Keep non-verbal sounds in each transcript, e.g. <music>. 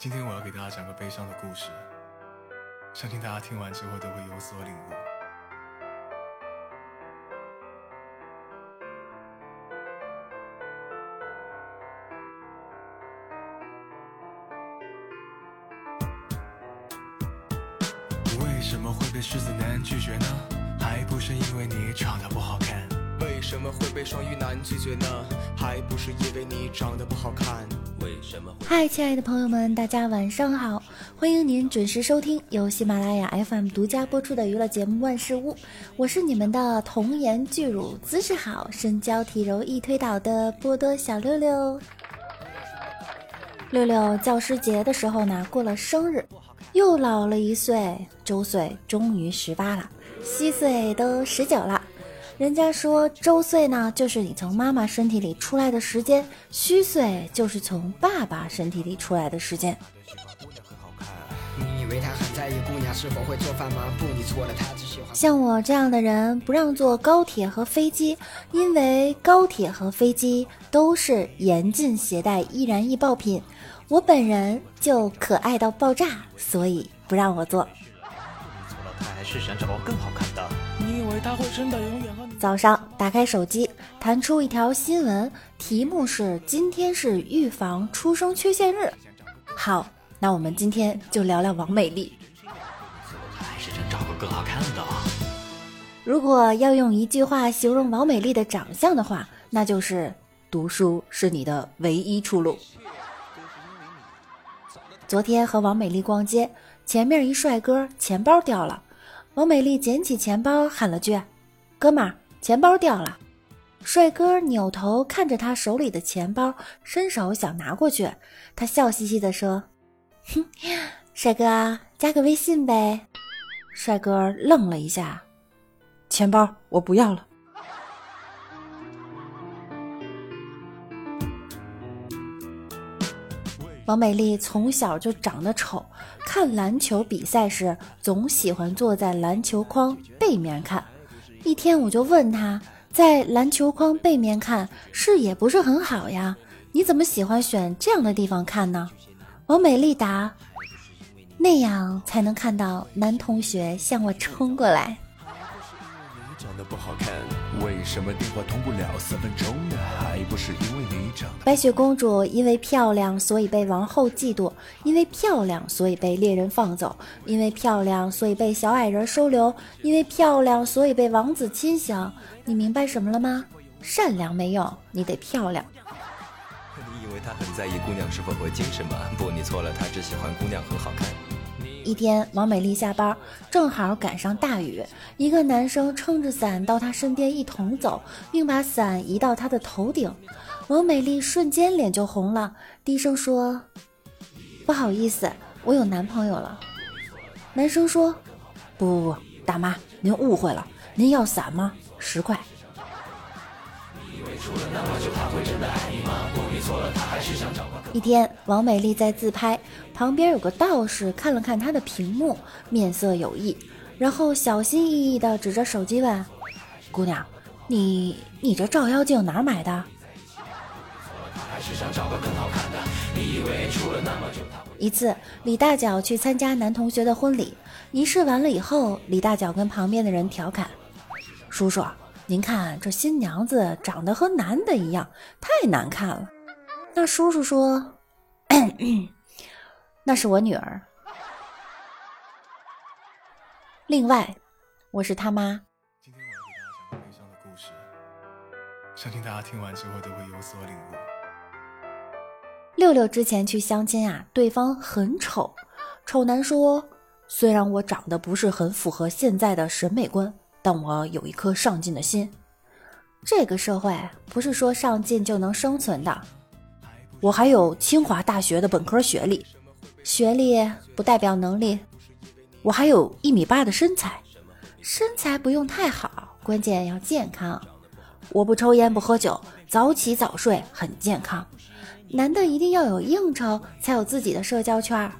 今天我要给大家讲个悲伤的故事，相信大家听完之后都会有所领悟。为什么会被狮子男拒绝呢？还不是因为你长得不好看。为什么会被双鱼男拒绝呢？还不是因为你长得不好看。为什么？嗨，亲爱的朋友们，大家晚上好！欢迎您准时收听由喜马拉雅 FM 独家播出的娱乐节目《万事屋》，我是你们的童颜巨乳、姿势好、身娇体柔易推倒的波多小六六。六六教师节的时候呢，过了生日，又老了一岁，周岁终于十八了，虚岁都十九了。人家说周岁呢，就是你从妈妈身体里出来的时间；虚岁就是从爸爸身体里出来的时间。你以为他很在意姑娘是否会做饭吗？不，你错了，他只喜欢。像我这样的人不让坐高铁和飞机，因为高铁和飞机都是严禁携带易燃易爆品。我本人就可爱到爆炸，所以不让我坐。错了，他还是想找个更好看早上打开手机，弹出一条新闻，题目是“今天是预防出生缺陷日”。好，那我们今天就聊聊王美丽。他还是想找个更好看的。如果要用一句话形容王美丽的长相的话，那就是读书是你的唯一出路。昨天和王美丽逛街，前面一帅哥钱包掉了，王美丽捡起钱包喊了句：“哥们儿，钱包掉了。”帅哥扭头看着他手里的钱包，伸手想拿过去，他笑嘻嘻地说：“哼，帅哥，加个微信呗。”帅哥愣了一下，钱包我不要了。王美丽从小就长得丑，看篮球比赛时总喜欢坐在篮球框背面看。一天我就问她，在篮球框背面看视野不是很好呀，你怎么喜欢选这样的地方看呢？王美丽答：那样才能看到男同学向我冲过来。好看，为什么电话通不了三分钟呢？还不是因为你长得。白雪公主因为漂亮，所以被王后嫉妒；因为漂亮，所以被猎人放走；因为漂亮，所以被小矮人收留；因为漂亮，所以被王子亲想。你明白什么了吗？善良没用，你得漂亮。你以为他很在意姑娘是否会精神吗？不，你错了，他只喜欢姑娘很好看。一天，王美丽下班，正好赶上大雨，一个男生撑着伞到她身边一同走，并把伞移到她的头顶。王美丽瞬间脸就红了，低声说：“不好意思，我有男朋友了。”男生说：“不不不，大妈，您误会了，您要伞吗？十块。”一天，王美丽在自拍，旁边有个道士看了看她的屏幕，面色有异，然后小心翼翼地指着手机问：“姑娘，你你这照妖镜哪儿买的？”一次，李大脚去参加男同学的婚礼，仪式完了以后，李大脚跟旁边的人调侃：“叔叔，您看这新娘子长得和男的一样，太难看了。”那叔叔说：“ <clears throat> 那是我女儿。”另外，我是他妈。今天我要给大家讲个悲伤的故事，相信大家听完之后都会有所领悟。六六之前去相亲啊，对方很丑。丑男说：“虽然我长得不是很符合现在的审美观，但我有一颗上进的心。这个社会不是说上进就能生存的。我还有清华大学的本科学历，学历不代表能力。我还有一米八的身材，身材不用太好，关键要健康。我不抽烟不喝酒，早起早睡很健康。男的一定要有应酬，才有自己的社交圈。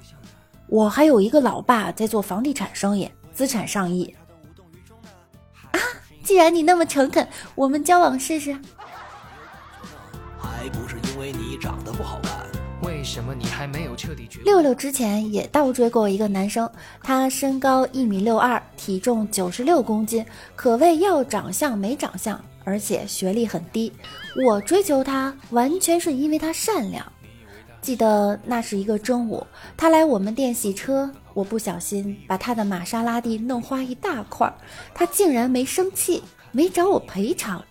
我还有一个老爸在做房地产生意，资产上亿。啊，既然你那么诚恳，我们交往试试。因为你长得不好看。为什么你还没有彻底觉六六之前也倒追过一个男生，他身高一米六二，体重九十六公斤，可谓要长相没长相，而且学历很低。我追求他完全是因为他善良。记得那是一个中午，他来我们店洗车，我不小心把他的玛莎拉蒂弄花一大块，他竟然没生气，没找我赔偿。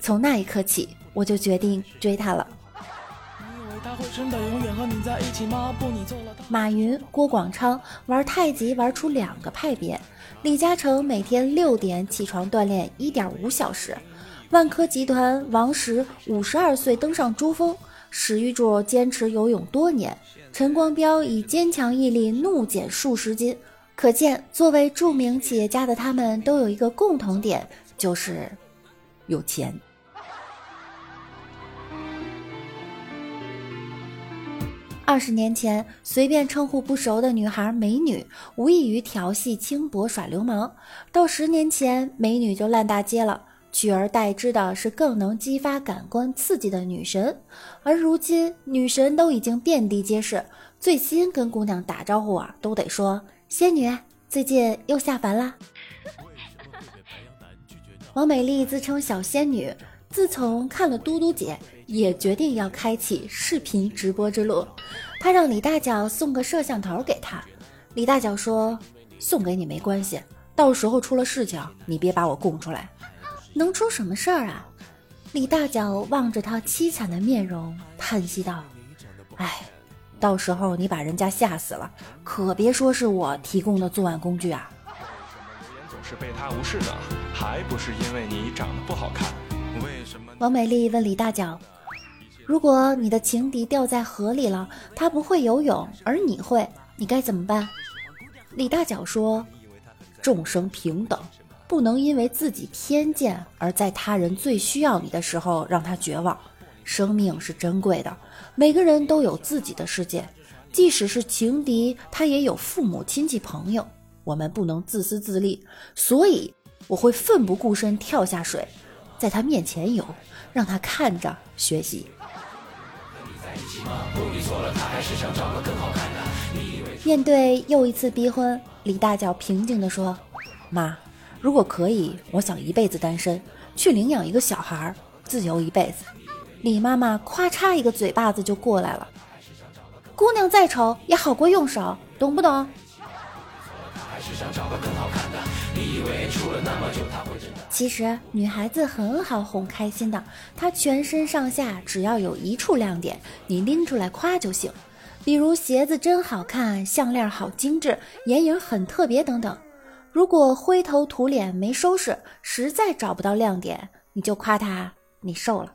从那一刻起，我就决定追他了。马云、郭广昌玩太极玩出两个派别，李嘉诚每天六点起床锻炼一点五小时，万科集团王石五十二岁登上珠峰。史玉柱坚持游泳多年，陈光标以坚强毅力怒减数十斤。可见，作为著名企业家的他们都有一个共同点，就是有钱。二十年前，随便称呼不熟的女孩“美女”，无异于调戏、轻薄、耍流氓；到十年前，美女就烂大街了。取而代之的是更能激发感官刺激的女神，而如今女神都已经遍地皆是，最新跟姑娘打招呼啊，都得说仙女，最近又下凡啦。<laughs> 王美丽自称小仙女，自从看了嘟嘟姐，也决定要开启视频直播之路。他让李大脚送个摄像头给他，李大脚说送给你没关系，到时候出了事情，你别把我供出来。能出什么事儿啊？李大脚望着他凄惨的面容，叹息道：“哎，到时候你把人家吓死了，可别说是我提供的作案工具啊！”总是被他无视的，还不是因为你长得不好看？为什么？王美丽问李大脚：“如果你的情敌掉在河里了，他不会游泳，而你会，你该怎么办？”李大脚说：“众生平等。”不能因为自己偏见而在他人最需要你的时候让他绝望。生命是珍贵的，每个人都有自己的世界，即使是情敌，他也有父母亲戚朋友。我们不能自私自利，所以我会奋不顾身跳下水，在他面前游，让他看着学习。面对又一次逼婚，李大脚平静地说：“妈。”如果可以，我想一辈子单身，去领养一个小孩，自由一辈子。李妈妈咵嚓一个嘴巴子就过来了。姑娘再丑也好过用手，懂不懂？其实女孩子很好哄开心的，她全身上下只要有一处亮点，你拎出来夸就行。比如鞋子真好看，项链好精致，眼影很特别等等。如果灰头土脸没收拾，实在找不到亮点，你就夸她你瘦了。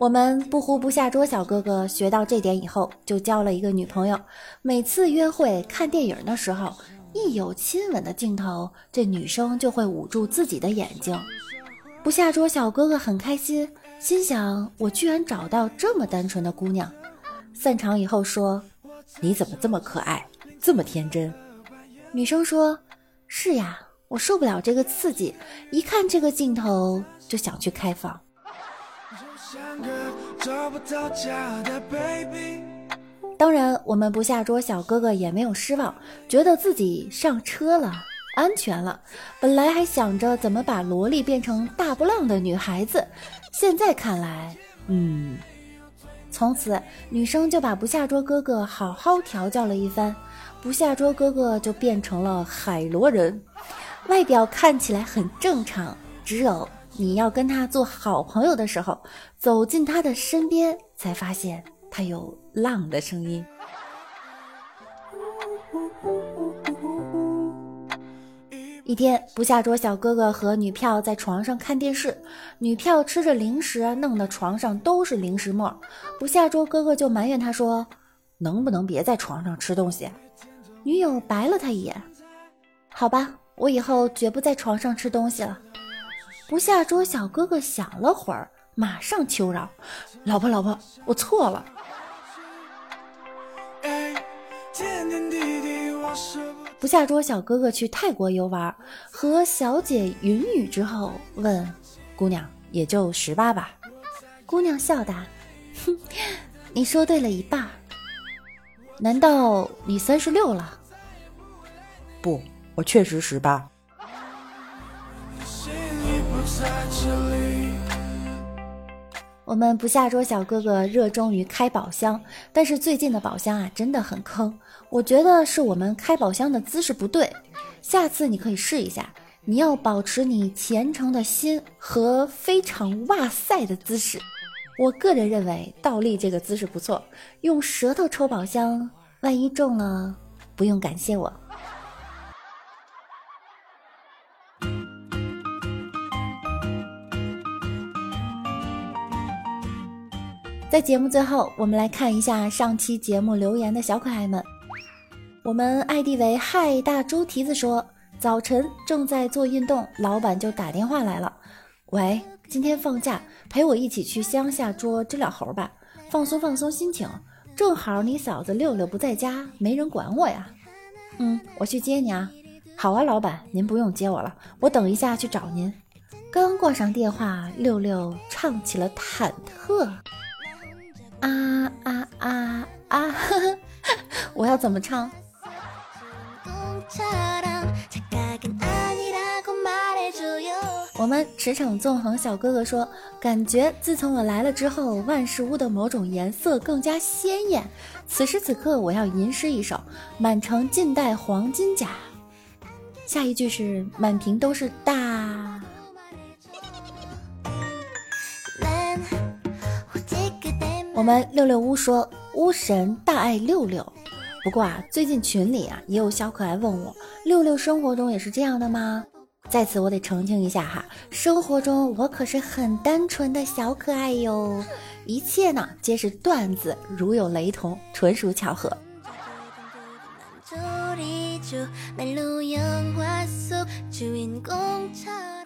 我们不呼不下桌小哥哥学到这点以后，就交了一个女朋友。每次约会看电影的时候，一有亲吻的镜头，这女生就会捂住自己的眼睛。不下桌小哥哥很开心，心想：我居然找到这么单纯的姑娘。散场以后说：“你怎么这么可爱，这么天真？”女生说：“是呀，我受不了这个刺激，一看这个镜头就想去开房。”当然，我们不下桌小哥哥也没有失望，觉得自己上车了，安全了。本来还想着怎么把萝莉变成大波浪的女孩子，现在看来，嗯，从此女生就把不下桌哥哥好好调教了一番，不下桌哥哥就变成了海螺人，外表看起来很正常，只有。你要跟他做好朋友的时候，走进他的身边，才发现他有浪的声音。一天，不下桌小哥哥和女票在床上看电视，女票吃着零食，弄得床上都是零食沫。不下桌哥哥就埋怨他说：“能不能别在床上吃东西？”女友白了他一眼：“好吧，我以后绝不在床上吃东西了。”不下桌小哥哥想了会儿，马上求饶：“老婆，老婆，我错了。”不下桌小哥哥去泰国游玩，和小姐云雨之后问：“姑娘也就十八吧？”姑娘笑答：“哼，你说对了一半。难道你三十六了？”“不，我确实十八。”我们不下桌小哥哥热衷于开宝箱，但是最近的宝箱啊真的很坑。我觉得是我们开宝箱的姿势不对，下次你可以试一下。你要保持你虔诚的心和非常哇塞的姿势。我个人认为倒立这个姿势不错，用舌头抽宝箱，万一中了，不用感谢我。在节目最后，我们来看一下上期节目留言的小可爱们。我们 ID 为嗨大猪蹄子说，早晨正在做运动，老板就打电话来了。喂，今天放假，陪我一起去乡下捉知了猴吧，放松放松心情。正好你嫂子六六不在家，没人管我呀。嗯，我去接你啊。好啊，老板，您不用接我了，我等一下去找您。刚挂上电话，六六唱起了忐忑。啊啊啊啊！<laughs> 我要怎么唱？我们驰骋纵横小哥哥说，感觉自从我来了之后，万事屋的某种颜色更加鲜艳。此时此刻，我要吟诗一首：满城尽带黄金甲。下一句是满屏都是大。我们六六巫说巫神大爱六六，不过啊，最近群里啊也有小可爱问我，六六生活中也是这样的吗？在此我得澄清一下哈，生活中我可是很单纯的小可爱哟，一切呢皆是段子，如有雷同，纯属巧合。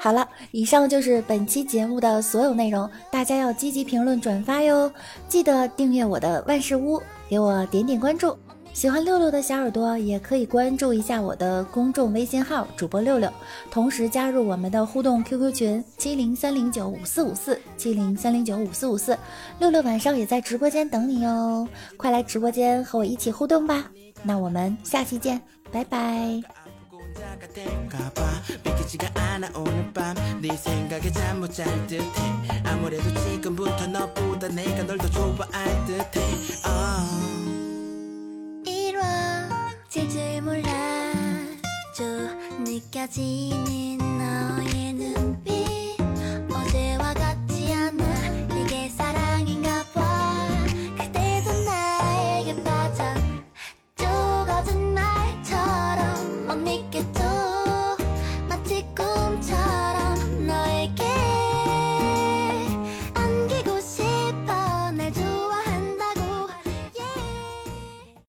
好了，以上就是本期节目的所有内容，大家要积极评论转发哟，记得订阅我的万事屋，给我点点关注。喜欢六六的小耳朵也可以关注一下我的公众微信号主播六六，同时加入我们的互动 QQ 群七零三零九五四五四七零三零九五四五四，六六晚上也在直播间等你哟，快来直播间和我一起互动吧。那我们下期见，拜拜。 비키지가 않아 오늘 밤 네 생각에 잠 못 잘 듯해. 아무래도 지금부터 너보다 내가 널 더 좋아할 듯해. oh. 이루어질 줄 몰라줘 느껴지는